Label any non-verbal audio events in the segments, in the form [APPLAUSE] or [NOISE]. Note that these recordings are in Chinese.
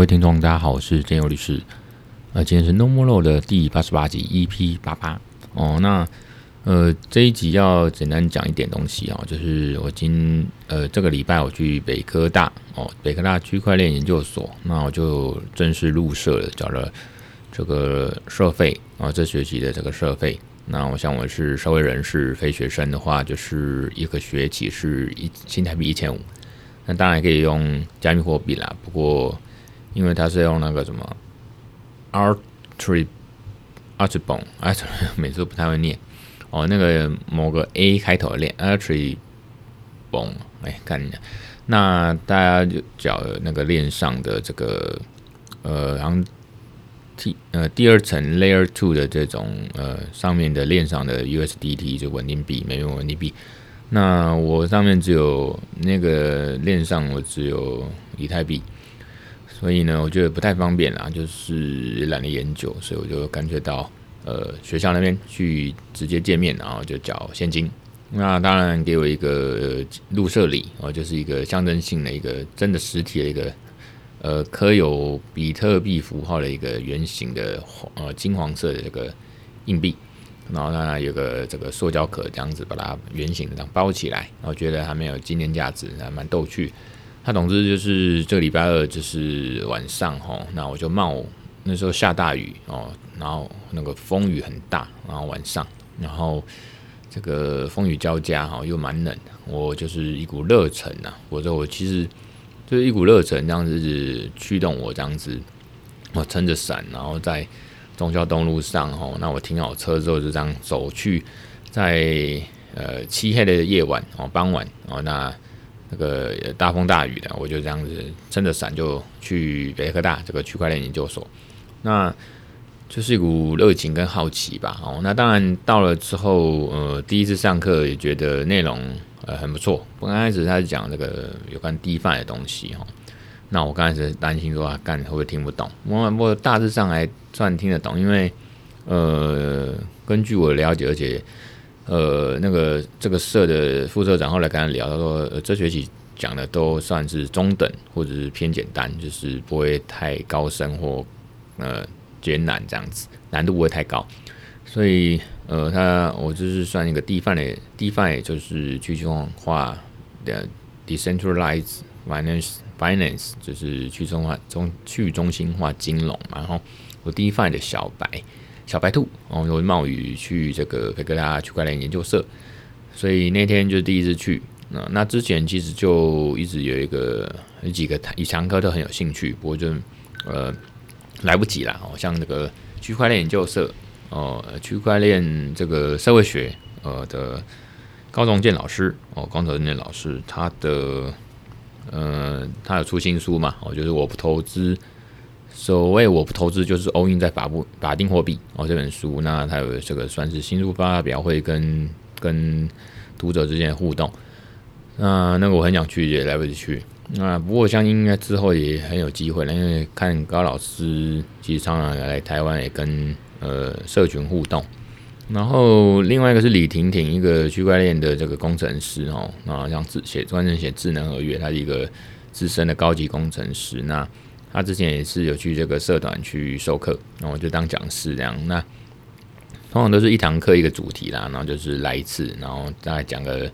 各位听众，大家好，我是建佑律师。呃，今天是 No More Law 的第八十八集，EP 八八。哦，那呃这一集要简单讲一点东西啊、哦，就是我今呃这个礼拜我去北科大哦，北科大区块链研究所，那我就正式入社了，缴了这个社费啊、这学期的这个社费。那我想我是社会人士，非学生的话，就是一个学期是一新台币一千五。那当然可以用加密货币啦，不过因为它是用那个什么 Artribon Artribon 哎，每次都不太会念。哦，那个某个 A 开头的链 Artribon 哎，看一下，那大家就缴那个链上的这个呃，然后 T 呃第二层 Layer Two 的这种呃上面的链上的 USDT 就稳定币，美元稳定币。那我上面只有那个链上我只有以太币，所以呢，我觉得不太方便啦，就是懒得研究，所以我就干脆到呃学校那边去直接见面，然后就缴现金。那当然给我一个入社礼哦，就是一个象征性的一个真的实体的一个呃刻有比特币符号的一个圆形的呃金黄色的这个硬币。然后呢有个这个塑胶壳，这样子把它圆形的这样包起来，然后觉得还蛮有纪念价值，还蛮逗趣。他总之就是这个礼拜二就是晚上哈，那我就冒那时候下大雨哦，然后那个风雨很大，然后晚上，然后这个风雨交加哈，又蛮冷，我就是一股热忱呐，我说我其实就是一股热忱这样子驱动我这样子，我撑着伞，然后在。中孝东路上，吼，那我停好车之后就这样走去，在呃漆黑的夜晚，哦，傍晚，哦，那那个大风大雨的，我就这样子撑着伞就去北科大这个区块链研究所，那就是一股热情跟好奇吧，哦，那当然到了之后，呃，第一次上课也觉得内容呃很不错，我刚开始他是讲这个有关 DeFi 的东西，哈。那我刚开始担心说啊，干会不会听不懂？我我大致上还算听得懂，因为呃，根据我的了解，而且呃，那个这个社的副社长后来跟他聊，他说、呃、这学期讲的都算是中等或者是偏简单，就是不会太高深或呃艰难这样子，难度不会太高。所以呃，他我就是算一个 DeFi 的 DeFi，就是去中心化的 Decentralized Finance。Finance 就是去中化中去中心化金融嘛，然后我 DeFi 的小白小白兔，然后我冒雨去这个北格拉区块链研究社，所以那天就第一次去。那那之前其实就一直有一个有几个以堂课都很有兴趣，不过就呃来不及了。哦，像那个区块链研究社哦，区块链这个社会学呃的高中健老师哦，光头健老师他的。呃，他有出新书嘛？哦，就是我不投资，所谓我不投资就是欧印在法不法定货币哦。这本书，那他有这个算是新书发表会跟跟读者之间的互动。那那个我很想去，也来不及去。那不过相信应该之后也很有机会了，因为看高老师其实常常来台湾也跟呃社群互动。然后另外一个是李婷婷，一个区块链的这个工程师哦，啊，像智写专门写智能合约，他是一个资深的高级工程师。那他之前也是有去这个社团去授课，然后就当讲师这样。那通常都是一堂课一个主题啦，然后就是来一次，然后大概讲个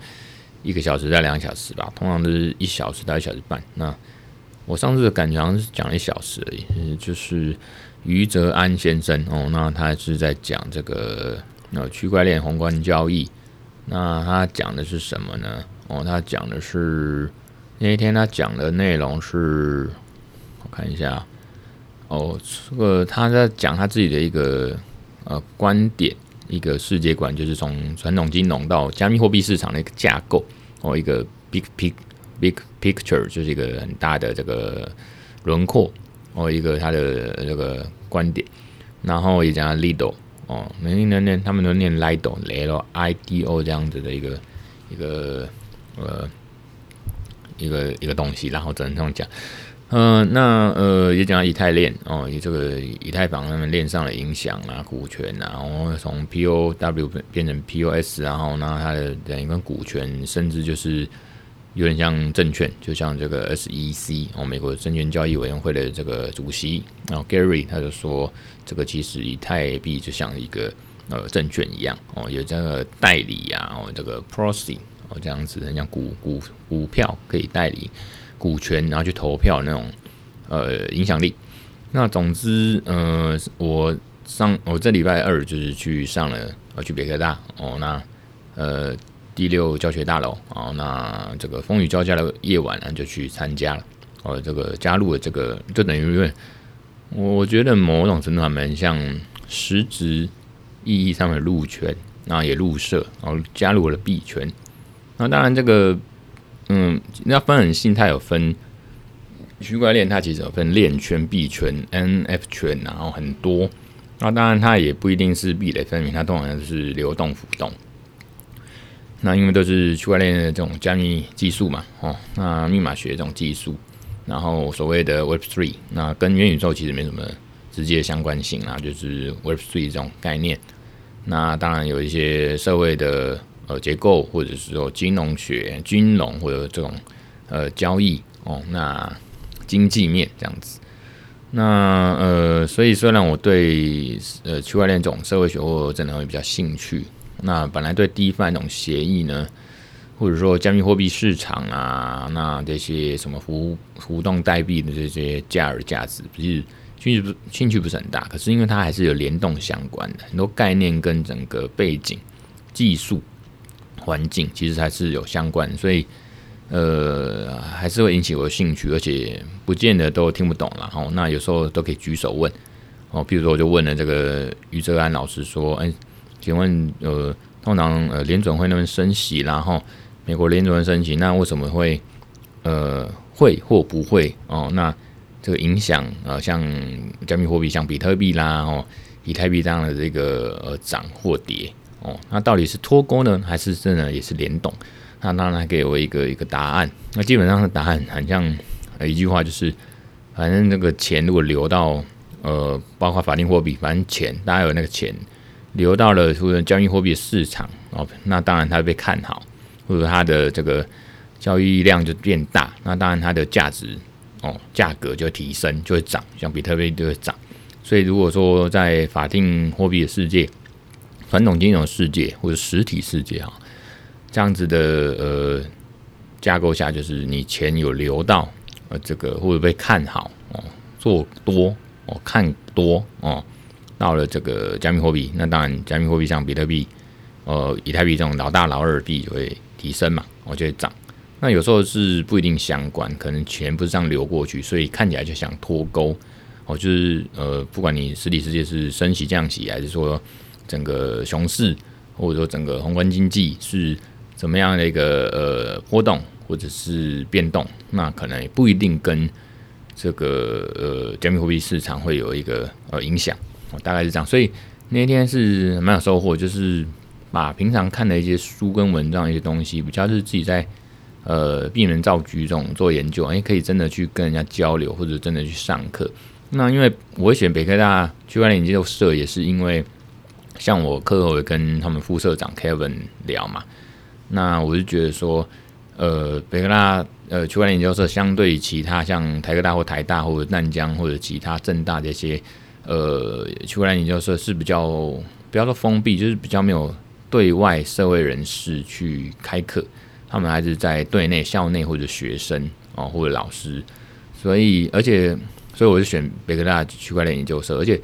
一个小时到两个小时吧。通常都是一小时到一小时半。那我上次的感觉好像是讲了一小时而已，就是余泽安先生哦，那他是在讲这个。那区块链宏观交易，那他讲的是什么呢？哦，他讲的是那一天他讲的内容是，我看一下，哦，这个他在讲他自己的一个呃观点，一个世界观，就是从传统金融到加密货币市场的一个架构，哦，一个 big pic big picture，就是一个很大的这个轮廓，哦，一个他的这个观点，然后也讲 Lido。哦，每一年念他们都念 Lido，L I D O 这样子的一个一个呃一个一个东西，然后只能这样讲。嗯、那呃也讲到以太链哦，以这个以太坊他们链上的影响啊，股权啊，然后从 P O W 变成 P O S，然后呢它的等于跟股权，甚至就是有点像证券，就像这个 SEC 哦，美国证券交易委员会的这个主席，然后 Gary 他就说，这个其实以太币就像一个呃证券一样哦，有这个代理啊，哦这个 Proxy 哦这样子，很像股股股票可以代理股权，然后去投票那种呃影响力。那总之，呃，我上我这礼拜二就是去上了，呃，去北科大哦，那呃第六教学大楼哦，那这个风雨交加的夜晚呢，就去参加了，哦，这个加入了这个，就等于因为我觉得某种程度还蛮像实质意义上的入圈，那也入社，然后加入了币圈。那当然这个，嗯，那分很细，它有分。区块链它其实有分链圈、币圈、NF 圈，然后很多。那当然它也不一定是壁垒分明，它通常就是流动浮动。那因为都是区块链的这种加密技术嘛，哦，那密码学这种技术，然后所谓的 Web Three，那跟元宇宙其实没什么直接相关性啊，就是 Web Three 这种概念。那当然有一些社会的呃结构，或者是说金融学、金融或者这种呃交易哦，那。经济面这样子，那呃，所以虽然我对呃区块链这种社会学或真的会比较兴趣，那本来对 DeFi 这种协议呢，或者说加密货币市场啊，那这些什么浮浮动代币的这些价而价值，不是兴趣不兴趣不是很大，可是因为它还是有联动相关的很多概念跟整个背景、技术、环境其实还是有相关，所以。呃，还是会引起我的兴趣，而且不见得都听不懂了。哦，那有时候都可以举手问。哦，比如说我就问了这个于哲安老师说：“哎，请问，呃，通常呃联准会那边升息，然后美国联准会升息，那为什么会呃会或不会？哦，那这个影响呃像加密货币，像比特币啦，哦，以太币这样的这个呃涨或跌，哦，那到底是脱钩呢，还是真的也是联动？”那当然给我一个一个答案。那基本上的答案很像一句话，就是反正那个钱如果流到呃，包括法定货币，反正钱大家有那个钱流到了或者交易货币市场哦，那当然它被看好，或者它的这个交易量就变大，那当然它的价值哦，价格就提升，就会涨，像比特币就会涨。所以如果说在法定货币的世界、传统金融世界或者实体世界哈。这样子的呃架构下，就是你钱有流到呃这个会不会被看好哦，做多哦，看多哦，到了这个加密货币，那当然加密货币像比特币、呃以太币这种老大老二币就会提升嘛，我就会涨。那有时候是不一定相关，可能钱不是这样流过去，所以看起来就想脱钩哦，就是呃不管你实体世界是升息降息，还是说整个熊市或者说整个宏观经济是。怎么样的一个呃波动或者是变动，那可能也不一定跟这个呃加密货币市场会有一个呃影响，大概是这样。所以那天是蛮有收获，就是把平常看的一些书跟文章一些东西，比较是自己在呃闭门造局这种做研究，哎，可以真的去跟人家交流，或者真的去上课。那因为我会选北科大区块链研究社，也是因为像我课后也跟他们副社长 Kevin 聊嘛。那我就觉得说，呃，北科大呃区块链研究社相对于其他像台科大或台大或者南江或者其他政大这些呃区块链研究社是比较不要说封闭，就是比较没有对外社会人士去开课，他们还是在对内校内或者学生哦或者老师，所以而且所以我就选北科大区块链研究社，而且。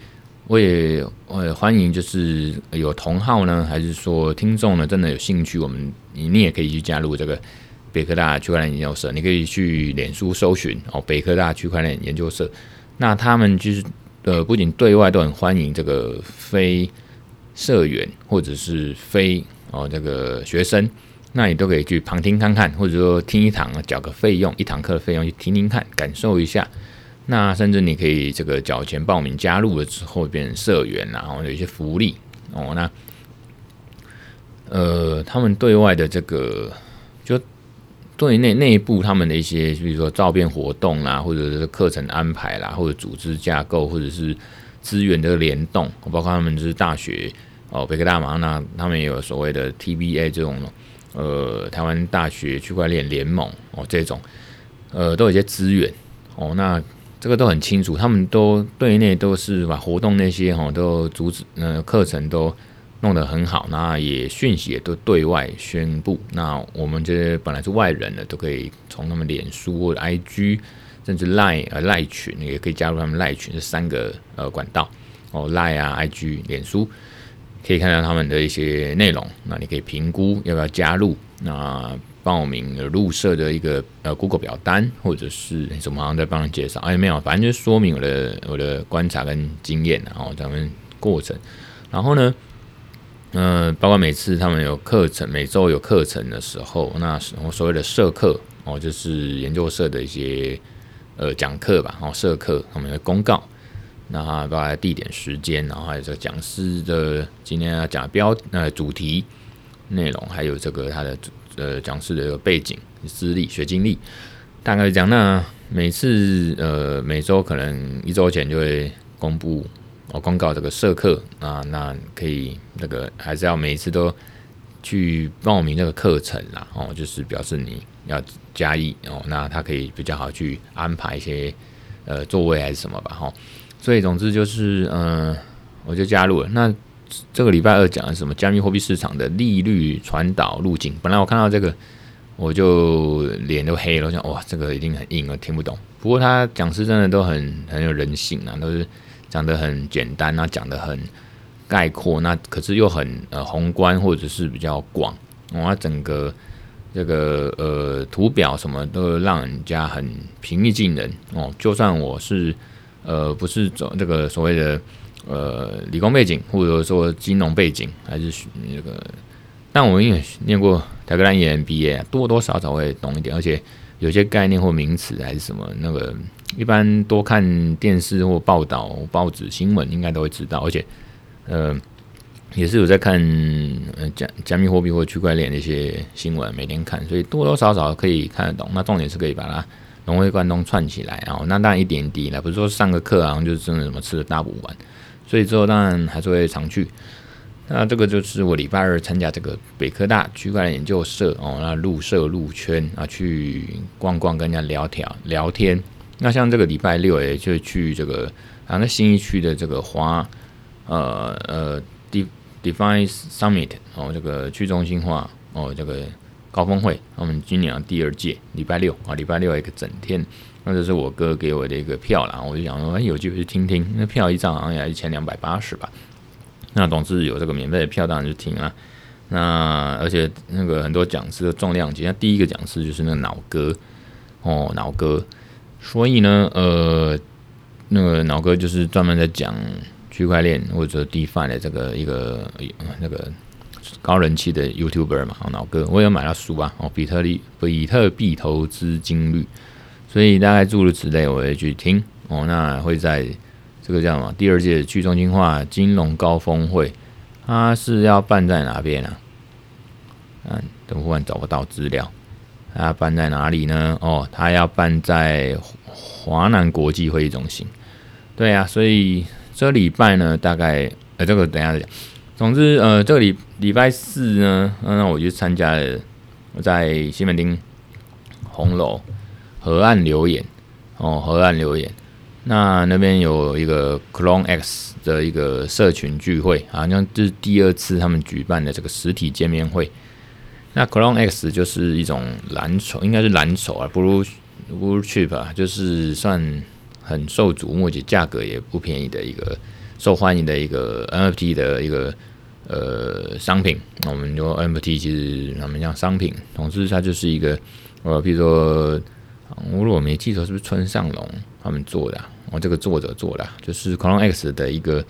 我也我也欢迎，就是有同好呢，还是说听众呢，真的有兴趣，我们你你也可以去加入这个北科大区块链研究社，你可以去脸书搜寻哦，北科大区块链研究社。那他们就是呃，不仅对外都很欢迎这个非社员或者是非哦这个学生，那你都可以去旁听看看，或者说听一堂缴个费用，一堂课的费用去听听看，感受一下。那甚至你可以这个缴钱报名加入了之后变成社员，然后有一些福利哦。那呃，他们对外的这个就对内内部他们的一些，比如说照片活动啦，或者是课程安排啦，或者组织架构，或者是资源的联动，包括他们就是大学哦，北科大嘛，那他们也有所谓的 TBA 这种呃台湾大学区块链联盟哦这种，呃都有一些资源哦，那这个都很清楚，他们都对内都是把活动那些哈都组织，呃课程都弄得很好，那也讯息也都对外宣布，那我们这些本来是外人的都可以从他们脸书或者 IG。甚至 Line 呃 Line 群也可以加入他们 Line 群这三个呃管道哦 Line 啊 IG 脸书可以看到他们的一些内容，那你可以评估要不要加入，那报名入社的一个呃 Google 表单，或者是什么好像在帮人介绍，哎没有，反正就说明我的我的观察跟经验然后咱们过程，然后呢，呃包括每次他们有课程，每周有课程的时候，那我所谓的社课哦，就是研究社的一些。呃，讲课吧，然后社课，我们的公告，那包括地点、时间，然后还有这个讲师的今天要讲的标呃主题内容，还有这个他的呃讲师的一个背景、资历、学经历，大概是这样。那每次呃每周可能一周前就会公布哦公告这个社课啊，那可以那个还是要每次都去报名这个课程啦，哦，就是表示你。要加一哦，那他可以比较好去安排一些呃座位还是什么吧，哈。所以总之就是，嗯、我就加入了。那这个礼拜二讲的什么加密货币市场的利率传导路径？本来我看到这个，我就脸都黑了，我想哇，这个一定很硬，我听不懂。不过他讲师真的都很很有人性啊，都是讲得很简单，那讲得很概括，那可是又很呃宏观或者是比较广，哇，整个。这个呃图表什么都让人家很平易近人哦，就算我是呃不是走这个所谓的呃理工背景，或者说金融背景，还是那个，但我因为念过台科大 EMBA，多多少少会懂一点，而且有些概念或名词还是什么那个，一般多看电视或报道、报纸新闻应该都会知道，而且呃。也是有在看呃加加密货币或区块链的一些新闻，每天看，所以多多少少可以看得懂。那重点是可以把它融会贯通串起来，然后那当然一点一滴了，不是说上个课啊就是真的什么吃的大补丸。所以之后当然还是会常去。那这个就是我礼拜二参加这个北科大区块链研究社哦，那入社入圈啊，去逛逛，跟人家聊天聊天。那像这个礼拜六诶，就去这个啊那新一区的这个华呃呃 De。DeFi Summit 哦，这个去中心化哦，这个高峰会，我们今年第二届，礼拜六啊，礼拜六一个整天，那这是我哥给我的一个票啦，我就想说，哎，有机会去听听，那票一张好像也一千两百八十吧，那总之有这个免费的票，当然就听了。那而且那个很多讲师的重量级，那第一个讲师就是那个脑哥哦，脑哥，所以呢，呃，那个脑哥就是专门在讲。区块链或者 DeFi 的这个一个那个高人气的 YouTuber 嘛，脑哥，我也买了书啊，哦，比特币比特币投资金率，所以大概诸如此类，我会去听哦。那会在这个叫什么第二届去中心化金融高峰会，它是要办在哪边呢？啊，等忽然找不到资料，它办在哪里呢？哦，它要办在华南国际会议中心。对呀，所以。这礼拜呢，大概呃，这个等下再讲。总之，呃，这个礼礼拜四呢，那我就参加了，我在西门町红楼河岸留言哦，河岸留言。那那边有一个 Clone X 的一个社群聚会，好像这是第二次他们举办的这个实体见面会。那 Clone X 就是一种蓝筹，应该是蓝筹啊，Blue Blue Chip 啊，就是算。很受瞩目，且价格也不便宜的一个受欢迎的一个 NFT 的一个呃商品。那我们说 NFT 其实他们讲商品，总之它就是一个呃，比如说我如果没记错，是不是村上隆他们做的？我这个作者做的，就是 Clone X 的一个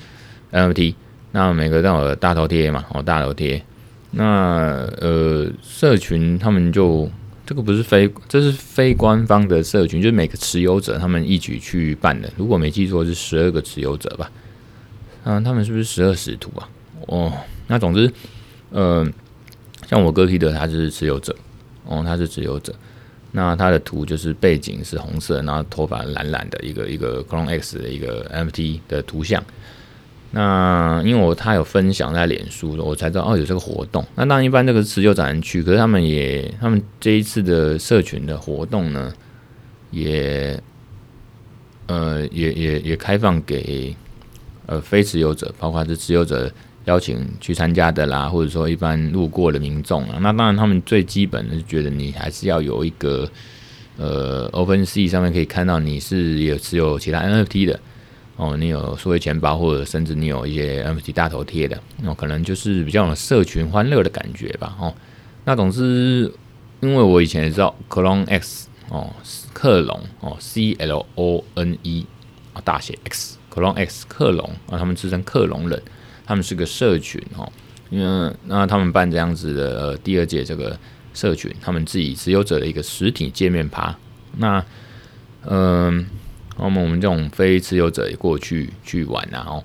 NFT。那每个都有大头贴嘛，哦，大头贴。那呃，社群他们就。这个不是非，这是非官方的社群，就是每个持有者他们一起去办的。如果没记错，是十二个持有者吧？嗯、他们是不是十二使徒啊？哦，那总之，呃，像我哥提的，他是持有者，哦，他是持有者。那他的图就是背景是红色，然后头发蓝蓝的一个一个 Clone X 的一个 MT 的图像。那因为我他有分享在脸书，我才知道哦有这个活动。那当然一般这个持久展区，可是他们也他们这一次的社群的活动呢，也呃也也也开放给呃非持有者，包括是持有者邀请去参加的啦，或者说一般路过的民众啊。那当然他们最基本的是觉得你还是要有一个呃 OpenSea 上面可以看到你是有持有其他 NFT 的。哦，你有数位钱包，或者甚至你有一些 NFT 大头贴的，那、哦、可能就是比较有社群欢乐的感觉吧。哦，那总之，因为我以前也知道 Clone X 哦，克隆哦，C L O N E 啊大写 X，Clone X 克隆啊，他们自称克隆人，他们是个社群哦，因为那他们办这样子的、呃、第二届这个社群，他们自己持有者的一个实体界面趴，那嗯。呃那么我们这种非持有者也过去去玩然后，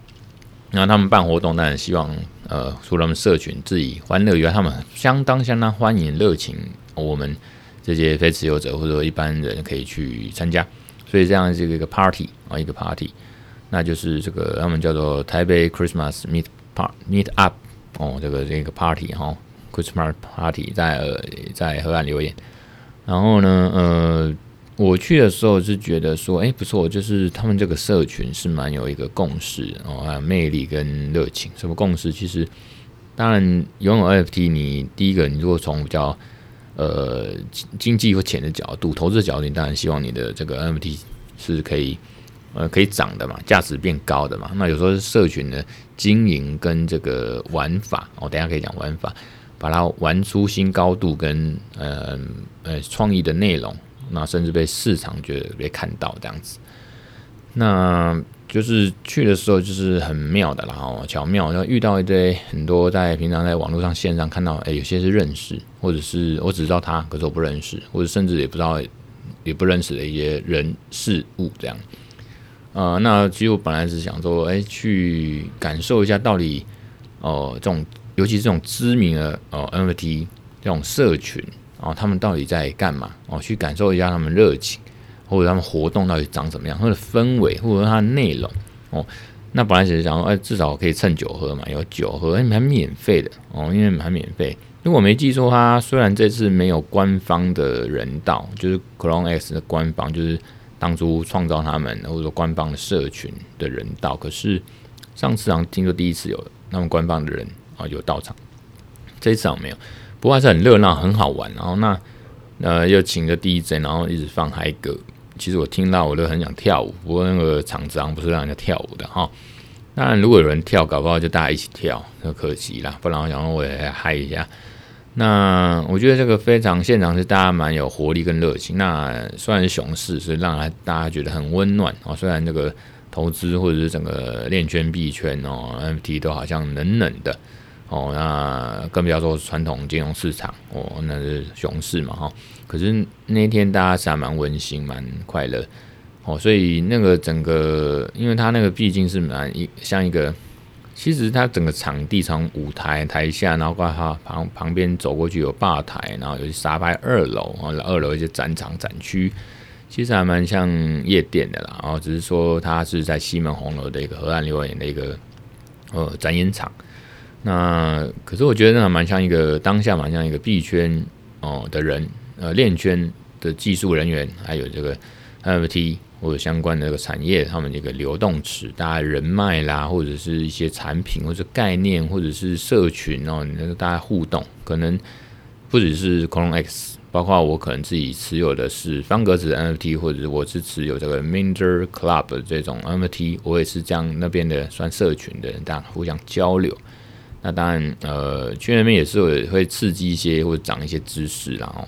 那他们办活动，当然希望呃，除了他们社群自己欢乐以外，他们相当相当欢迎热情我们这些非持有者或者说一般人可以去参加，所以这样这个一个 party 啊，一个 party，那就是这个他们叫做台北 Christmas Meet Meet Up 哦，这个这个 party 哈，Christmas Party 在呃在河岸留言，然后呢呃。我去的时候是觉得说，哎、不错，就是他们这个社群是蛮有一个共识哦，还有魅力跟热情。什么共识？其实，当然拥有 NFT，你第一个，你如果从比较呃经济或钱的角度、投资的角度，你当然希望你的这个 NFT 是可以呃可以涨的嘛，价值变高的嘛。那有时候是社群的经营跟这个玩法，我、哦、等下可以讲玩法，把它玩出新高度跟呃呃创意的内容。那甚至被市场觉得被看到这样子，那就是去的时候就是很妙的啦，然后巧妙，然后遇到一堆很多在平常在网络上线上看到，哎，有些是认识，或者是我只知道他，可是我不认识，或者甚至也不知道也不认识的一些人事物这样。呃，那其实我本来是想说，哎，去感受一下到底哦，这种尤其这种知名的哦 NFT 这种社群。哦，他们到底在干嘛？哦，去感受一下他们热情，或者他们活动到底长怎么样，或者氛围，或者它的内容。哦，那本来只是想说，哎，至少可以蹭酒喝嘛，有酒喝，哎，还免费的哦，因为还免费。如果我没记错，它虽然这次没有官方的人道，就是 Clone X 的官方，就是当初创造他们或者说官方的社群的人到，可是上次好像听说第一次有他们官方的人啊有到场，这一次好像没有。不过还是很热闹，很好玩。然后那呃又请个 DJ，然后一直放嗨歌。其实我听到我都很想跳舞。不过那个场子不是让人家跳舞的哈。当然如果有人跳，搞不好就大家一起跳，那可惜啦。不然我想我也嗨一下。那我觉得这个非常现场是大家蛮有活力跟热情。那虽然熊市，所以让大家觉得很温暖哦。虽然这个投资或者是整个链圈币圈哦，NFT 都好像冷冷的。哦，那更不要说传统金融市场哦，那是熊市嘛哈。可是那天大家是蛮温馨、蛮快乐哦，所以那个整个，因为它那个毕竟是蛮一像一个，其实它整个场地从舞台台下，然后过它旁旁边走过去有吧台，然后有沙发二楼，然后二楼一些展场展区，其实还蛮像夜店的啦。然后只是说它是在西门红楼的一个河岸留言的一个呃展演场。那可是我觉得那蛮像一个当下蛮像一个币圈哦的人，呃链圈的技术人员，还有这个 NFT 或者相关的这个产业，他们这个流动池，大家人脉啦，或者是一些产品或者概念，或者是社群哦，那个大家互动，可能不只是 Clone X，包括我可能自己持有的是方格子的 NFT，或者是我是持有这个 Minder Club 的这种 NFT，我也是这样那边的算社群的人，大家互相交流。那当然，呃，去那边也是会会刺激一些或者长一些知识，然后，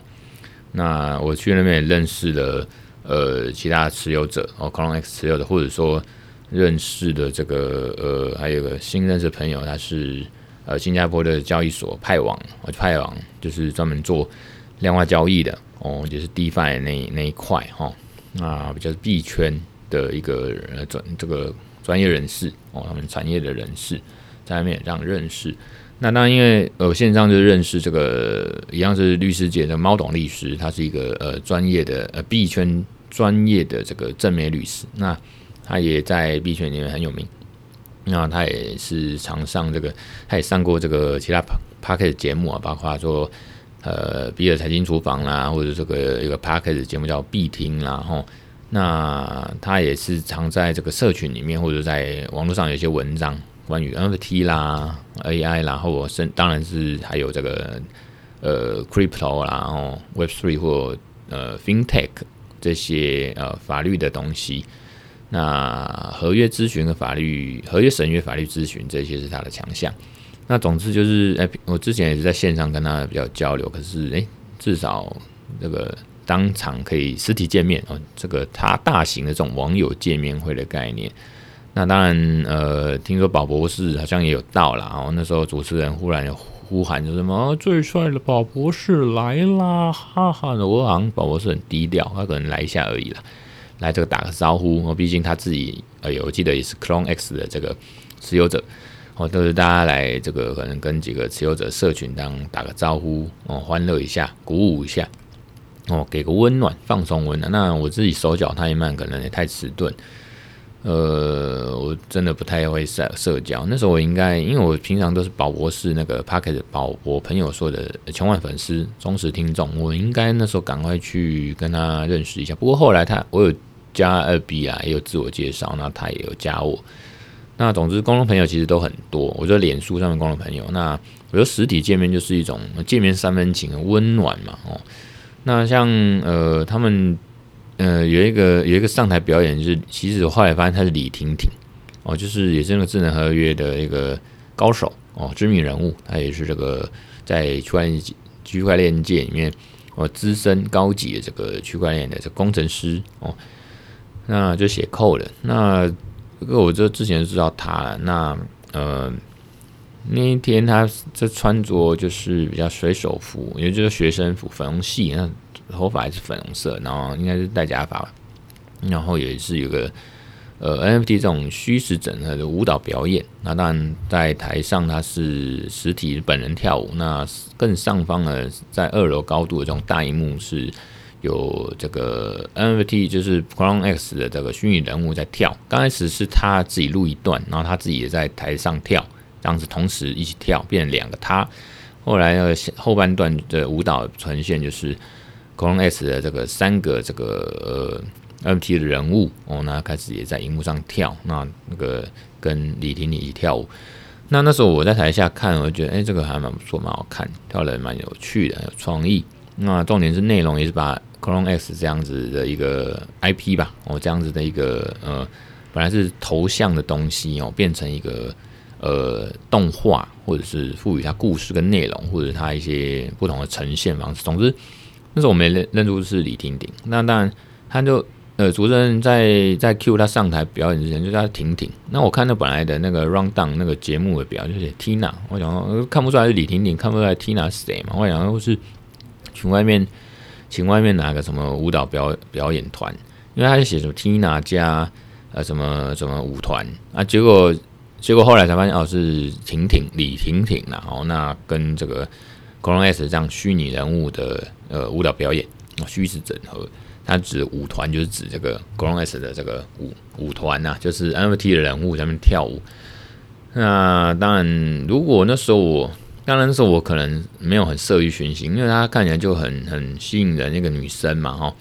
那我去那边也认识了呃其他持有者哦，Clone X 持有的，或者说认识的这个呃还有个新认识的朋友，他是呃新加坡的交易所派网，派网就是专门做量化交易的哦，就是 DeFi 那那一块哈，那比较是币圈的一个专这个专业人士哦，他们产业的人士。在面这样认识，那当然因为呃线上就认识这个一样是律师界的猫董律师，他是一个呃专业的呃币圈专业的这个正面律师，那他也在币圈里面很有名。那他也是常上这个，他也上过这个其他 Podcast 节目啊，包括说呃比尔财经厨房啦，或者这个一个 Podcast 节目叫必听啦，吼。那他也是常在这个社群里面，或者在网络上有一些文章关于 NFT 啦、AI 啦，或者是当然是还有这个呃 Crypto 啦，然后 Web3 或呃 FinTech 这些呃法律的东西。那合约咨询和法律合约审阅、法律咨询这些是他的强项。那总之就是，哎，我之前也是在线上跟他比较交流，可是哎，至少这个。当场可以实体见面哦，这个他大型的这种网友见面会的概念，那当然呃，听说宝博士好像也有到了哦。那时候主持人忽然呼喊就什么最帅的宝博士来啦，哈哈的。我好像宝博士很低调，他可能来一下而已啦，来这个打个招呼哦。毕竟他自己呃，我记得也是 Clone X 的这个持有者哦，都是大家来这个可能跟几个持有者社群当打个招呼哦，欢乐一下，鼓舞一下。哦，给个温暖，放松温暖。那我自己手脚太慢，可能也太迟钝。呃，我真的不太会社社交。那时候我应该，因为我平常都是宝博士那个 Podcast 宝博朋友说的千万粉丝、忠实听众，我应该那时候赶快去跟他认识一下。不过后来他，我有加二 B 啊，也有自我介绍，那他也有加我。那总之，共同朋友其实都很多。我觉得脸书上面共同朋友，那我觉得实体见面就是一种见面三分情，温暖嘛，哦。那像呃，他们呃有一个有一个上台表演，就是其实我后来发现他是李婷婷哦，就是也是那个智能合约的一个高手哦，知名人物，他也是这个在区块链区块链界里面哦资深高级的这个区块链的这工程师哦，那就写扣了，那这个我这之前知道他了，那呃。那一天他这穿着就是比较水手服，也就是学生服，粉红系，那头发还是粉红色，然后应该是戴假发，然后也是有个呃 NFT 这种虚实整合的舞蹈表演。那当然在台上他是实体本人跳舞，那更上方呢，在二楼高度的这种大荧幕是有这个 NFT，就是 Crown X 的这个虚拟人物在跳。刚开始是他自己录一段，然后他自己也在台上跳。这样子同时一起跳，变成两个他。后来那个后半段的舞蹈呈现就是 Clone X 的这个三个这个呃 NFT 的人物哦，那开始也在荧幕上跳，那那个跟李婷婷一起跳舞。那那时候我在台下看，我就觉得哎、这个还蛮不错，蛮好看，跳得蛮有趣的，很有创意。那重点是内容也是把 Clone X 这样子的一个 IP 吧，哦，这样子的一个呃，本来是头像的东西哦，变成一个。呃，动画或者是赋予它故事跟内容，或者它一些不同的呈现方式。总之，那时候我没认认出是李婷婷。那当然，他就呃，主持人在在 cue 他上台表演之前，就叫他婷婷。那我看到本来的那个 rundown 那个节目的表，就是 Tina。我想看不出来是李婷婷，看不出来 Tina 是谁嘛？我想说是请外面请外面拿个什么舞蹈表表演团，因为他就写什么 Tina 加呃什么什么舞团啊，结果。结果后来才发现哦，是婷婷李婷婷，然后那跟这个 Clone X 这样虚拟人物的呃舞蹈表演虚实整合，它指舞团就是指这个 Clone X 的这个舞舞团呐，就是 NFT 的人物在那边跳舞。那当然，如果那时候我当然那时候我可能没有很色欲熏心，因为她看起来就很很吸引人，那个女生嘛哈，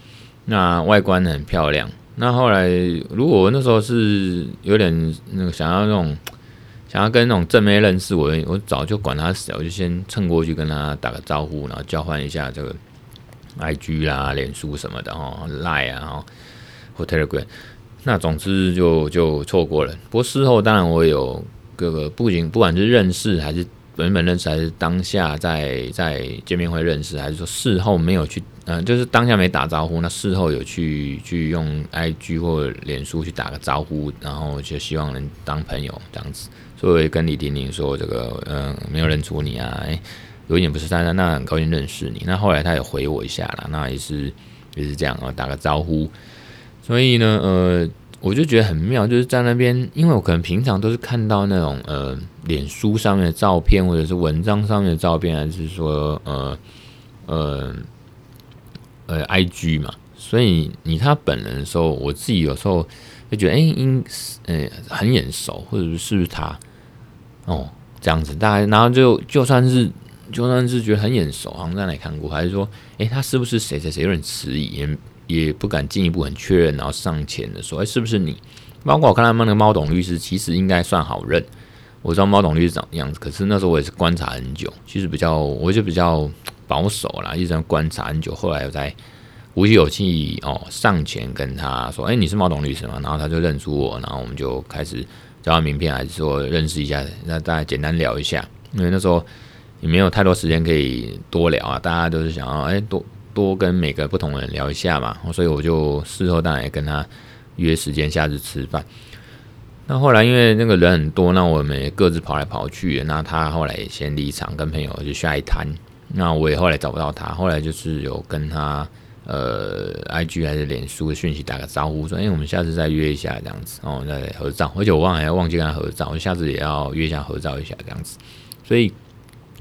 那外观很漂亮。那后来，如果那时候是有点那个想要那种想要跟那种正妹认识，我我早就管他死，我就先蹭过去跟他打个招呼，然后交换一下这个 IG 啦、脸书什么的哦，Line 啊，或 Telegram。那总之就就错过了。不过事后当然我有各个不仅不管是认识还是。本本认识还是当下在在见面会认识，还是说事后没有去？嗯、就是当下没打招呼，那事后有去去用 IG 或脸书去打个招呼，然后就希望能当朋友这样子。所以跟李婷婷说这个，嗯、没有认出你啊，哎，有一点不是，但是那很高兴认识你。那后来他也回我一下了，那也是也是这样啊，打个招呼。所以呢，呃。我就觉得很妙，就是在那边，因为我可能平常都是看到那种呃，脸书上面的照片，或者是文章上面的照片，还是说呃呃呃，IG 嘛，所以你他本人的时候，我自己有时候就觉得哎，应呃很眼熟，或者是是不是他哦这样子，大概然后就就算是就算是觉得很眼熟，好像在哪里看过，还是说哎他是不是谁谁谁，有点迟疑，也也不敢进一步很确认，然后上前的说哎是不是你？包括我看他们那个猫董律师，其实应该算好认。我知道猫董律师长的样子，可是那时候我也是观察很久，其实比较我就比较保守啦，一直在观察很久。后来我在鼓起勇气哦上前跟他说：“哎、你是猫董律师吗？”然后他就认出我，然后我们就开始交换名片，还是说认识一下，那大家简单聊一下。因为那时候也没有太多时间可以多聊啊，大家都是想要哎、多多跟每个不同的人聊一下嘛，所以我就事后当然也跟他约时间下次吃饭。那后来因为那个人很多，那我们也各自跑来跑去。那他后来先离场，跟朋友就下一摊。那我也后来找不到他，后来就是有跟他呃，IG 还是脸书的讯息打个招呼，说：“哎、欸，我们下次再约一下这样子哦，再合照。”而且我忘了还要忘记跟他合照，我下次也要约一下合照一下这样子。所以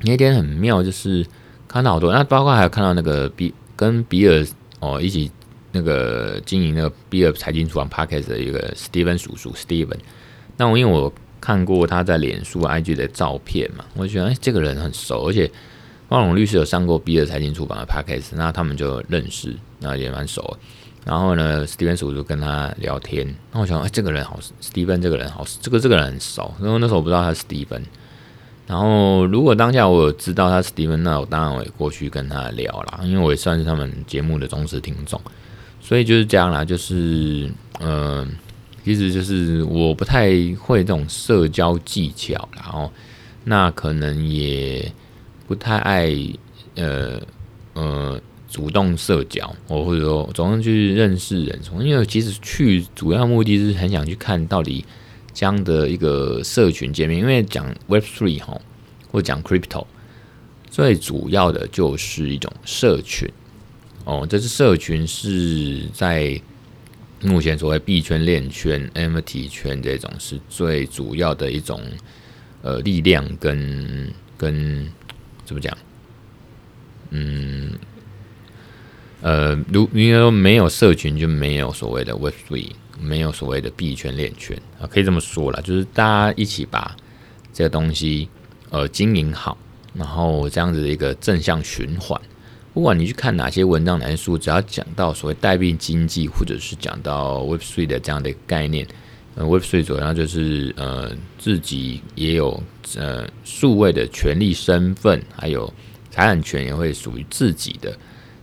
那天很妙，就是看到好多，那包括还有看到那个比跟比尔哦一起。那个经营那个比尔财经厨房 Podcast 的一个 Steven 叔叔 Steven，那我因为我看过他在脸书 IG 的照片嘛，我就觉得哎，这个人很熟，而且汪龙律师有上过比尔财经出版的 Podcast，那他们就认识，那也蛮熟。然后呢，Steven 叔叔跟他聊天，那我想哎，这个人好，Steven 这个人好，这个这个人很熟，因为那时候我不知道他是 Steven。然后如果当下我有知道他是 Steven，那我当然我也过去跟他聊啦，因为我也算是他们节目的忠实听众。所以就是这样啦，就是呃，其实就是我不太会这种社交技巧，然后那可能也不太爱呃呃主动社交，我或者说总是去认识人，因为其实去主要目的是很想去看到底这样的一个社群界面，因为讲 Web Three 哈，或讲 Crypto，最主要的就是一种社群。哦，这是社群是在目前所谓币圈、链圈、NFT 圈这种是最主要的一种呃力量跟跟怎么讲？嗯，呃，如因为没有社群就没有所谓的 Web3，没有所谓的币圈、链圈啊，可以这么说啦，就是大家一起把这个东西呃经营好，然后这样子的一个正向循环。不管你去看哪些文章、哪些书，只要讲到所谓代币经济，或者是讲到 Web3 的这样的概念，嗯，Web3 主要就是呃自己也有呃数位的权利身份，还有财产权也会属于自己的。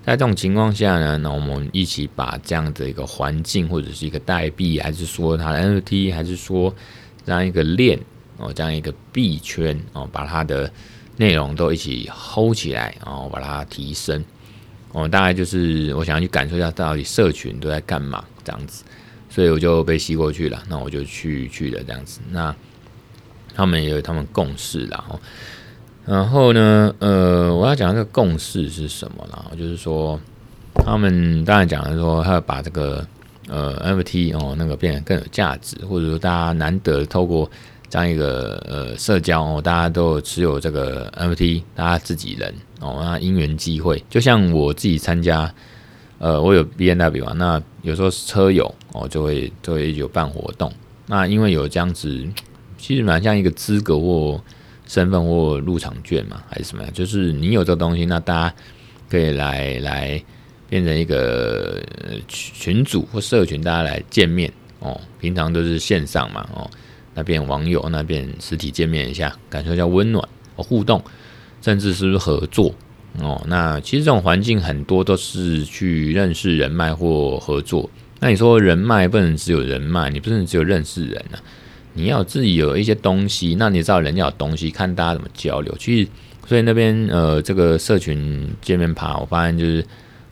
在这种情况下呢，那我们一起把这样的一个环境，或者是一个代币，还是说它的 NFT，还是说这样一个链哦，这样一个币圈哦，把它的。内容都一起 hold 起来，然后把它提升。哦，大概就是我想要去感受一下到底社群都在干嘛这样子，所以我就被吸过去了。那我就去去了这样子。那他们也有他们共识啦，然后呢，呃，我要讲这个共识是什么呢？就是说，他们当然讲的说，他要把这个呃 NFT 哦那个变得更有价值，或者说大家难得透过。这样一个呃社交哦，大家都持有这个 NFT，大家自己人哦，那因缘际会，就像我自己参加，呃，我有 B N W 啊，那有时候车友哦就会就会有办活动，那因为有这样子，其实蛮像一个资格或身份或入场券嘛，还是什么样，就是你有这个东西，那大家可以来来变成一个群组或社群，大家来见面哦，平常都是线上嘛哦。那边网友那边实体见面一下，感受一下温暖哦互动，甚至是不是合作哦？那其实这种环境很多都是去认识人脉或合作。那你说人脉不能只有人脉，你不能只有认识人啊，你要自己有一些东西。那你知道人家有东西，看大家怎么交流。其实，所以那边呃，这个社群见面趴，我发现就是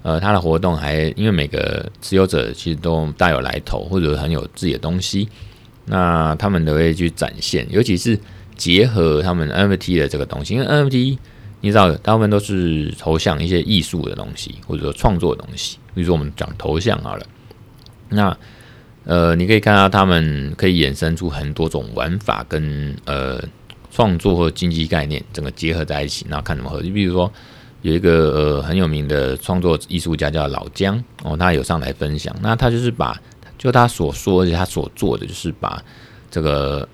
呃，他的活动还因为每个持有者其实都大有来头，或者很有自己的东西。那他们都会去展现，尤其是结合他们 NFT 的这个东西，因为 NFT 你知道，大部分都是头像一些艺术的东西，或者说创作的东西。比如说我们讲头像好了，那呃，你可以看到他们可以衍生出很多种玩法跟呃创作和经济概念，整个结合在一起，那看怎么合。就比如说有一个呃很有名的创作艺术家叫老姜哦，他有上来分享，那他就是把。就他所说，而且他所做的就是把这个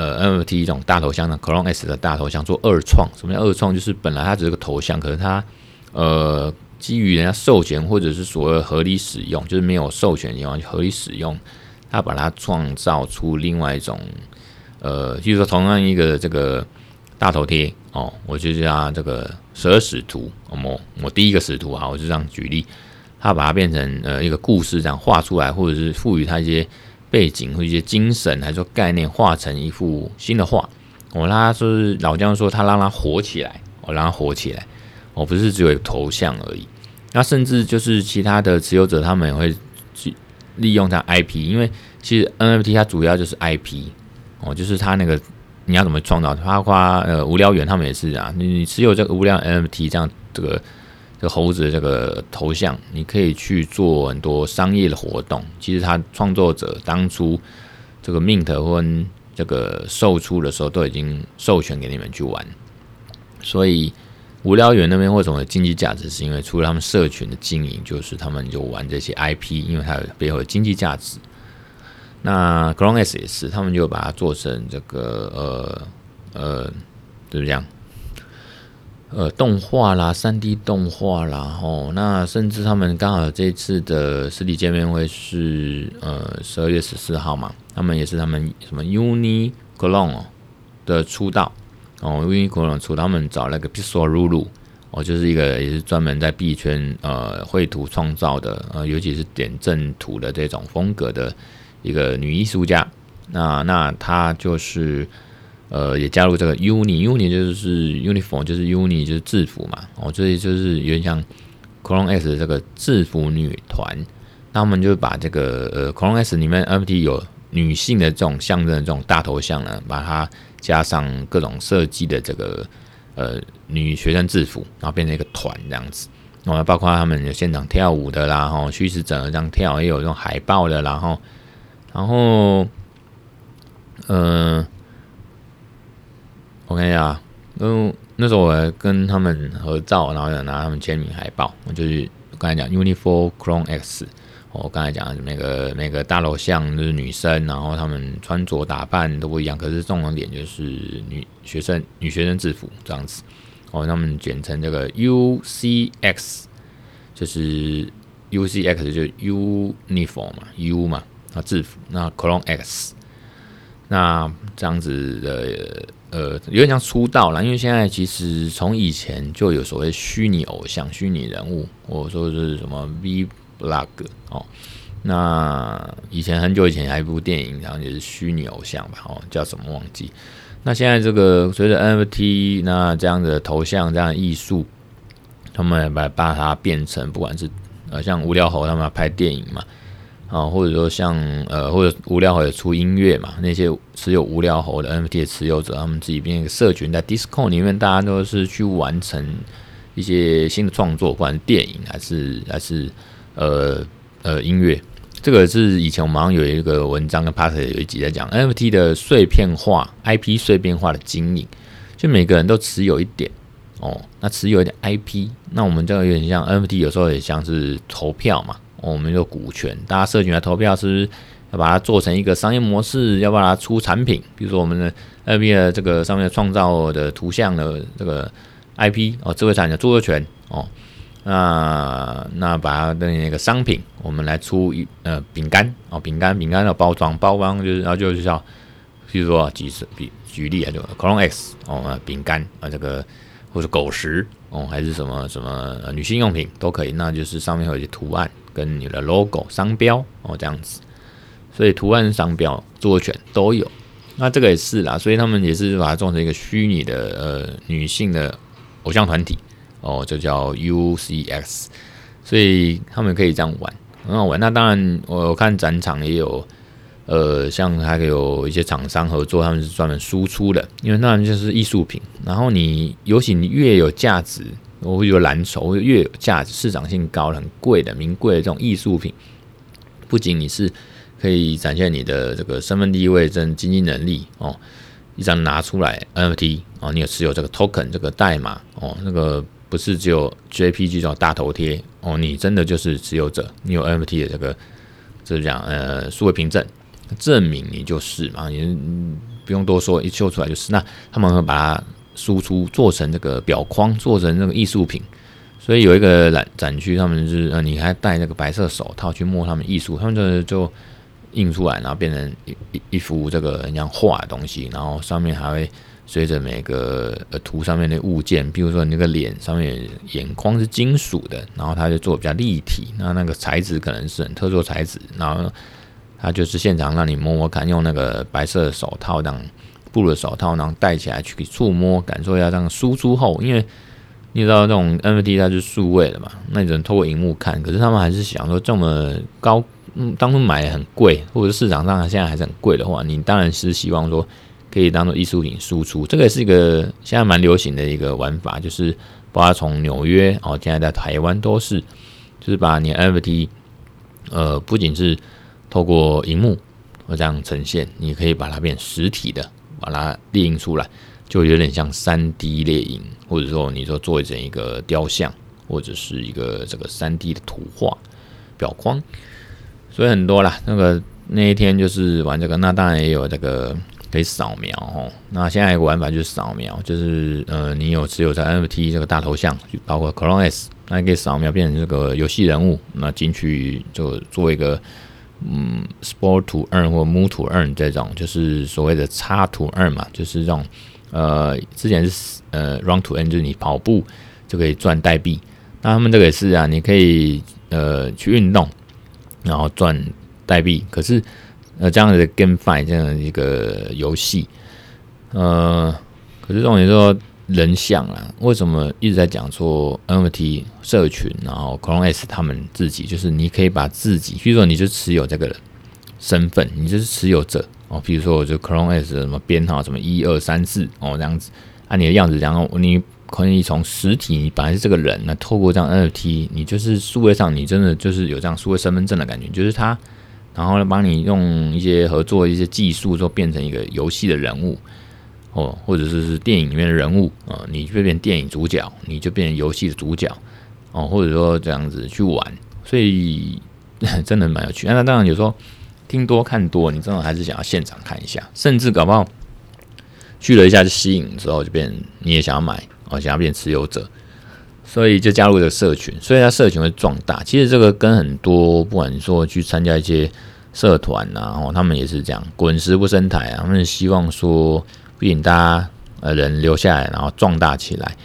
呃 NFT 一种大头像的 Clone X 的大头像做二创。什么叫二创？就是本来它只是个头像，可是它呃基于人家授权或者是所谓合理使用，就是没有授权情况下合理使用，他把它创造出另外一种呃，就是说同样一个这个大头贴哦，我就叫这个蛇使徒，我我第一个使徒哈，我就这样举例。他把它变成呃一个故事这样画出来，或者是赋予它一些背景或一些精神，还说概念，画成一幅新的画。我让他说老将说他让它火起来，我让它火起来。我不是只有头像而已。那甚至就是其他的持有者，他们也会去利用它 IP，因为其实 NFT 它主要就是 IP 哦，就是它那个你要怎么创造？花花呃无聊猿他们也是啊，你持有这个无聊 NFT 这样这个。这猴子的这个头像，你可以去做很多商业的活动。其实他创作者当初这个 mint 或这个售出的时候，都已经授权给你们去玩。所以无聊猿那边为什么有经济价值？是因为除了他们社群的经营，就是他们就玩这些 IP，因为它有背后的经济价值。那 Clone X 也是，他们就把它做成这个呃呃，就是这样。呃，动画啦，三 D 动画啦，吼，那甚至他们刚好这次的实体见面会是呃十二月十四号嘛，他们也是他们什么 Uni c l o n 的出道哦，Uni c l o n 出道，他们找那个 Pixel Lulu 哦，就是一个也是专门在币圈呃绘图创造的呃，尤其是点阵图的这种风格的一个女艺术家，那那她就是。呃，也加入这个 uni，uni 就是 uniform，就是 uni 就是制服嘛，哦，所以就是有点像 Clone X 的这个制服女团，那我们就把这个呃 Clone X 里面 NFT 有女性的这种象征的这种大头像呢，把它加上各种设计的这个呃女学生制服，然后变成一个团这样子，哦，包括他们有现场跳舞的啦，哈，虚实整合这样跳，也有这种海报的，然后，然后，嗯、呃。OK 啊，嗯，那时候我还跟他们合照，然后有拿他们签名海报。我就是刚才讲 Uni4 Clone X，我刚才讲的每个每个大楼像就是女生，然后他们穿着打扮都不一样，可是重点就是女学生女学生制服这样子。哦，他们简称这个 UCX，就是 UCX 就是 Uniform 嘛，U 嘛，啊制服，那 Clone X，那这样子的。呃，有点像出道了，因为现在其实从以前就有所谓虚拟偶像、虚拟人物，或者说是什么 Vlog 哦。那以前很久以前还有一部电影，然后也是虚拟偶像吧，哦，叫什么忘记。那现在这个随着 NFT 那这样的头像、这样的艺术，他们把把它变成，不管是呃像无聊猴他们要拍电影嘛。啊，或者说像呃，或者无聊猴也出音乐嘛，那些持有无聊猴的 NFT 的持有者，他们自己变一个社群，在 Discord 里面，大家都是去完成一些新的创作，不管是电影还是还是呃呃音乐。这个是以前我们好像有一个文章跟 part 有一集在讲 NFT 的碎片化 IP 碎片化的经营，就每个人都持有一点哦，那持有一点 IP，那我们就有点像 NFT，有时候也像是投票嘛。我们有股权，大家社群来投票，是要把它做成一个商业模式？要把它出产品，比如说我们的 NFT 的这个上面创造的图像的这个 IP 哦，智慧产的著作权哦，那那把它当成一个商品，我们来出一呃饼干哦，饼干饼干的包装包装就是然后就是叫，比如说举举比举例啊，就 Clone X 哦，饼干啊这个或者狗食哦，还是什么什么女性用品都可以，那就是上面会有一些图案。跟你的 logo 商标哦，这样子，所以图案商标著作权都有。那这个也是啦，所以他们也是把它做成一个虚拟的呃女性的偶像团体哦，就叫 UCX。所以他们可以这样玩，很好玩。那当然，我看展场也有呃，像还有一些厂商合作，他们是专门输出的，因为那就是艺术品。然后你尤其你越有价值。我会有蓝筹，越有价值、市场性高、很贵的、名贵的这种艺术品，不仅你是可以展现你的这个身份地位、这经济能力哦，一张拿出来 NFT 哦，你有持有这个 token 这个代码哦，那个不是只有 JPG 这种大头贴哦，你真的就是持有者，你有 NFT 的这个就是讲呃数位凭证证明你就是嘛，你不用多说，一秀出来就是。那他们会把它输出做成这个表框，做成那个艺术品。所以有一个展展区，他们就是呃，你还戴那个白色手套去摸他们艺术，他们就就印出来，然后变成一一幅这个很像画的东西，然后上面还会随着每个图上面的物件，比如说你那个脸上面眼眶是金属的，然后它就做比较立体，那那个材质可能是很特殊材质，然后它就是现场让你摸摸看，用那个白色手套，这样布的手套，然后戴起来去触摸，感受一下这样输出后，因为。你知道这种 NFT 它是数位的嘛？那你只能透过荧幕看，可是他们还是想说这么高，嗯，当初买很贵，或者市场上现在还是很贵的话，你当然是希望说可以当做艺术品输出。这个是一个现在蛮流行的一个玩法，就是包括从纽约哦，现在在台湾都是，就是把你 NFT，呃，不仅是透过荧幕或这样呈现，你可以把它变实体的，把它列印出来。就有点像三 D 列印，或者说你说做成一个雕像，或者是一个这个三 D 的图画表框，所以很多啦。那个那一天就是玩这个，那当然也有这个可以扫描哦。那现在一个玩法就是扫描，就是呃，你有持有在 NFT 这个大头像，就包括 Clone S，那你可以扫描变成这个游戏人物，那进去就做一个嗯 Sport to Earn 或 Move to Earn 这种，就是所谓的差 to Earn 嘛，就是这种。呃，之前是呃，run to earn 就是你跑步就可以赚代币。那他们这个也是啊，你可以呃去运动，然后赚代币。可是呃这样的 GameFi 这样的一个游戏，呃，可是这种你说人像啊，为什么一直在讲说 NFT 社群，然后 CloneX 他们自己，就是你可以把自己，比如说你就持有这个身份，你就是持有者。哦，比如说我就 Clone S 什么编号什么一二三四哦这样子，按、你的样子，然后你可以从实体你本来是这个人，那透过这样 NFT，你就是数位上你真的就是有这样数位身份证的感觉，就是他，然后呢帮你用一些合作一些技术，就变成一个游戏的人物哦，或者是是电影里面的人物啊、哦，你就变电影主角，你就变成游戏的主角哦，或者说这样子去玩，所以 [LAUGHS] 真的蛮有趣。那当然有时候。听多看多，你真的还是想要现场看一下，甚至搞不好去了一下就吸引之后，就变你也想要买哦，想要变持有者，所以就加入这个社群，所以它社群会壮大。其实这个跟很多不管说去参加一些社团啊，哦，他们也是这样，滚石不生台啊，他们希望说不仅大家呃人留下来，然后壮大起来，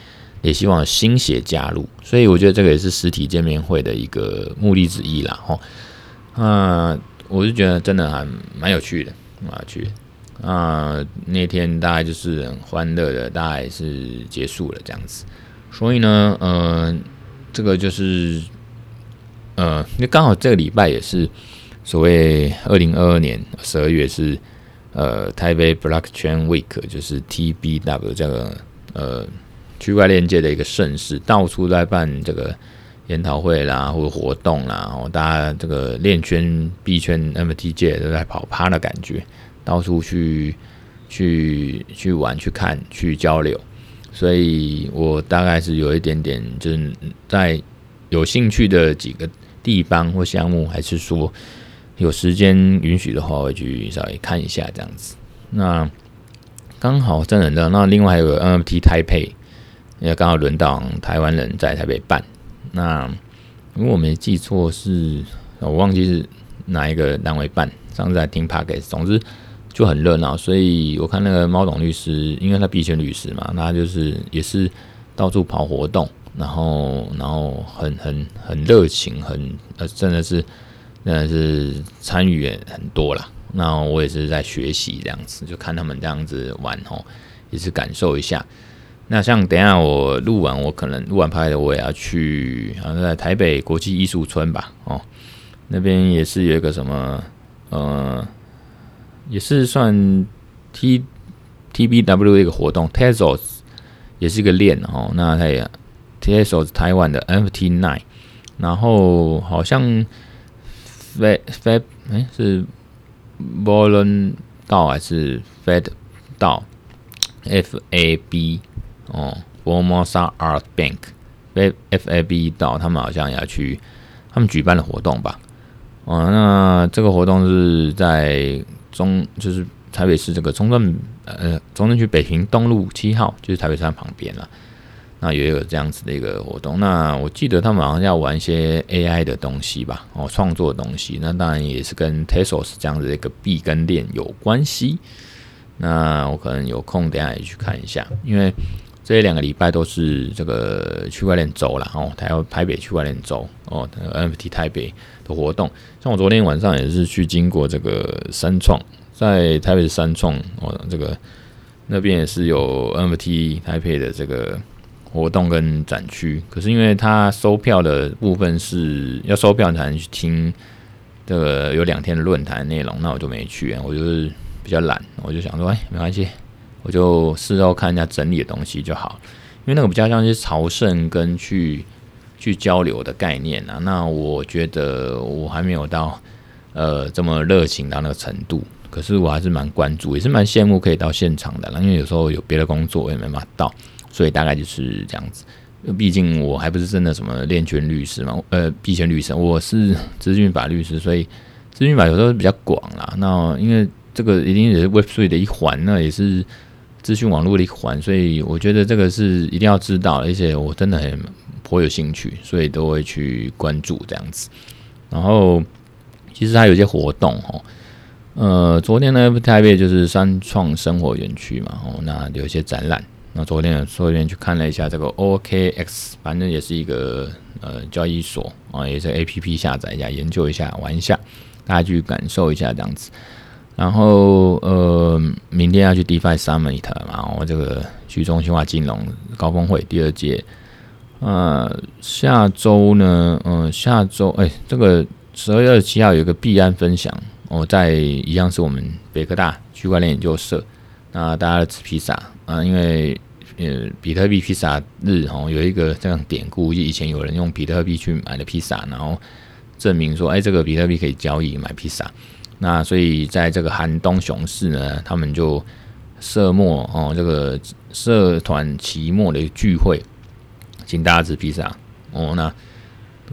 也希望新血加入。所以我觉得这个也是实体见面会的一个目的之一啦，哦，嗯。我是觉得真的还蛮有趣的，蛮有趣的啊！那天大概就是很欢乐的，大概是结束了这样子。所以呢，呃，这个就是呃，因为刚好这个礼拜也是所谓二零二二年十二月是呃台北 block 圈 Week，就是 TBW 这个呃区块链界的一个盛事，到处在办这个。研讨会啦，或者活动啦，哦，大家这个链圈、币圈、M T 界都在跑趴的感觉，到处去去去玩、去看、去交流，所以我大概是有一点点，就是在有兴趣的几个地方或项目，还是说有时间允许的话，会去稍微看一下这样子。那刚好真的的，那另外还有个 NFT 台北，也刚好轮到台湾人在台北办。那如果我没记错，是我忘记是哪一个单位办。上次在听 Podcast，总之就很热闹。所以我看那个猫董律师，因为他必选律师嘛，他就是也是到处跑活动，然后然后很很很热情，很呃真的是真的是参与也很多啦。那我也是在学习这样子，就看他们这样子玩哦，也是感受一下。那像等一下我录完，我可能录完拍的，我也要去，好像在台北国际艺术村吧，哦，那边也是有一个什么，呃，也是算 T T B W 的一个活动，Tezos 也是一个链哦，那它也 Tezos 台湾的 NFT Nine，然后好像 Fab Fab 哎是 Bolon 道还是 Fed 道 F A B 哦，Formosa Art Bank，F F A B 到他们好像要去，他们举办的活动吧。哦，那这个活动是在中，就是台北市这个中正呃中正区北平东路七号，就是台北山旁边了。那也有这样子的一个活动。那我记得他们好像要玩一些 AI 的东西吧，哦，创作的东西。那当然也是跟 t e s o s 这样子的一个币跟链有关系。那我可能有空等下也去看一下，因为这两个礼拜都是这个区块链周啦，哦，台湾台北区块链周哦，NFT 台北的活动。像我昨天晚上也是去经过这个三创，在台北的三创哦，这个那边也是有 NFT 台北的这个活动跟展区。可是因为它收票的部分是要收票才能去听这个有两天的论坛内容，那我就没去，我就是。比较懒，我就想说，哎，没关系，我就事后看一下整理的东西就好，因为那个比较像是朝圣跟去去交流的概念啊。那我觉得我还没有到呃这么热情到那个程度，可是我还是蛮关注，也是蛮羡慕可以到现场的啦。因为有时候有别的工作我也没办法到，所以大概就是这样子。毕竟我还不是真的什么链圈律师嘛，呃，币圈律师，我是资讯法律师，所以资讯法有时候比较广啦。那因为这个一定也是 Web3 的一环，那也是资讯网络的一环，所以我觉得这个是一定要知道，而且我真的很颇有兴趣，所以都会去关注这样子。然后其实还有一些活动哦，呃，昨天呢台北就是三创生活园区嘛，哦，那有一些展览。那昨天昨天去看了一下这个 OKX，反正也是一个呃交易所啊，也是 APP 下载一下，研究一下，玩一下，大家去感受一下这样子。然后呃，明天要去 DeFi Summit 嘛，我这个去中心化金融高峰会第二届。呃，下周呢，嗯、下周哎，这个十二月二十七号有一个币安分享，我、哦、在一样是我们北科大区块链研究社。那大家吃披萨啊，因为呃，比特币披萨日哦，有一个这样典故，就以前有人用比特币去买了披萨，然后证明说，哎，这个比特币可以交易买披萨。那所以在这个寒冬熊市呢，他们就社末哦，这个社团期末的聚会，请大家吃披萨哦。那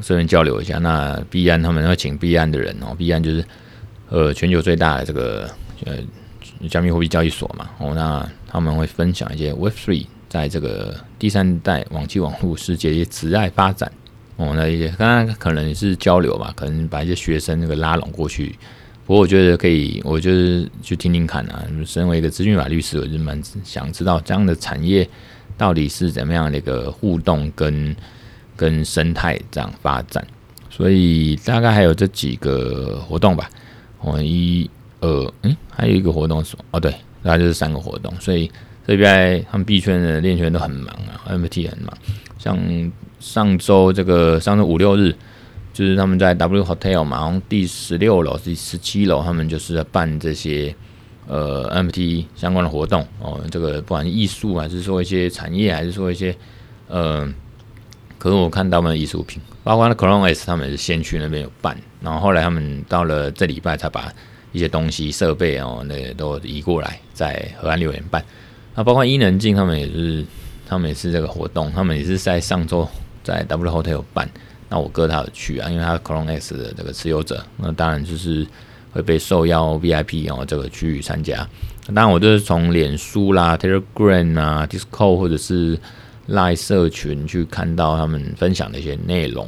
顺便交流一下。那币安他们要请币安的人哦，币安就是呃全球最大的这个呃加密货币交易所嘛哦。那他们会分享一些 Web Three 在这个第三代网际网络世界一些职涯发展哦。那一些刚刚可能是交流吧，可能把一些学生那个拉拢过去。不过我觉得可以，我就是去听听看啊。身为一个资讯法律师，我就蛮想知道这样的产业到底是怎么样的一个互动跟跟生态这样发展。所以大概还有这几个活动吧。哦，一、二，嗯，还有一个活动是哦，对，大概就是三个活动。所以这边他们币圈的链圈都很忙啊，MT 很忙。像上周这个上周五六日。就是他们在 W Hotel 嘛，然后第十六楼、第十七楼，他们就是在办这些呃 MT 相关的活动哦。这个不管是艺术还是说一些产业，还是说一些呃，可是我看到他们的艺术品，包括那 CloneX 他们也是先去那边有办，然后后来他们到了这礼拜才把一些东西设备哦，那都移过来，在河岸留言办。那包括伊能静他们也是，他们也是这个活动，他们也是在上周在 W Hotel 办。那我哥他有去啊，因为他是 CloneX 的这个持有者，那当然就是会被受邀 VIP 哦，这个去参加。当然我就是从脸书啦、Telegram 啊、Discord 或者是 Line 社群去看到他们分享的一些内容。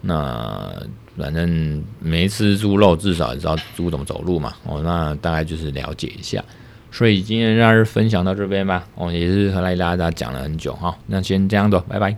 那反正没吃猪肉，至少也知道猪怎么走路嘛。哦，那大概就是了解一下。所以今天让人分享到这边吧。哦，也是和来大家讲了很久哈。那先这样子，拜拜。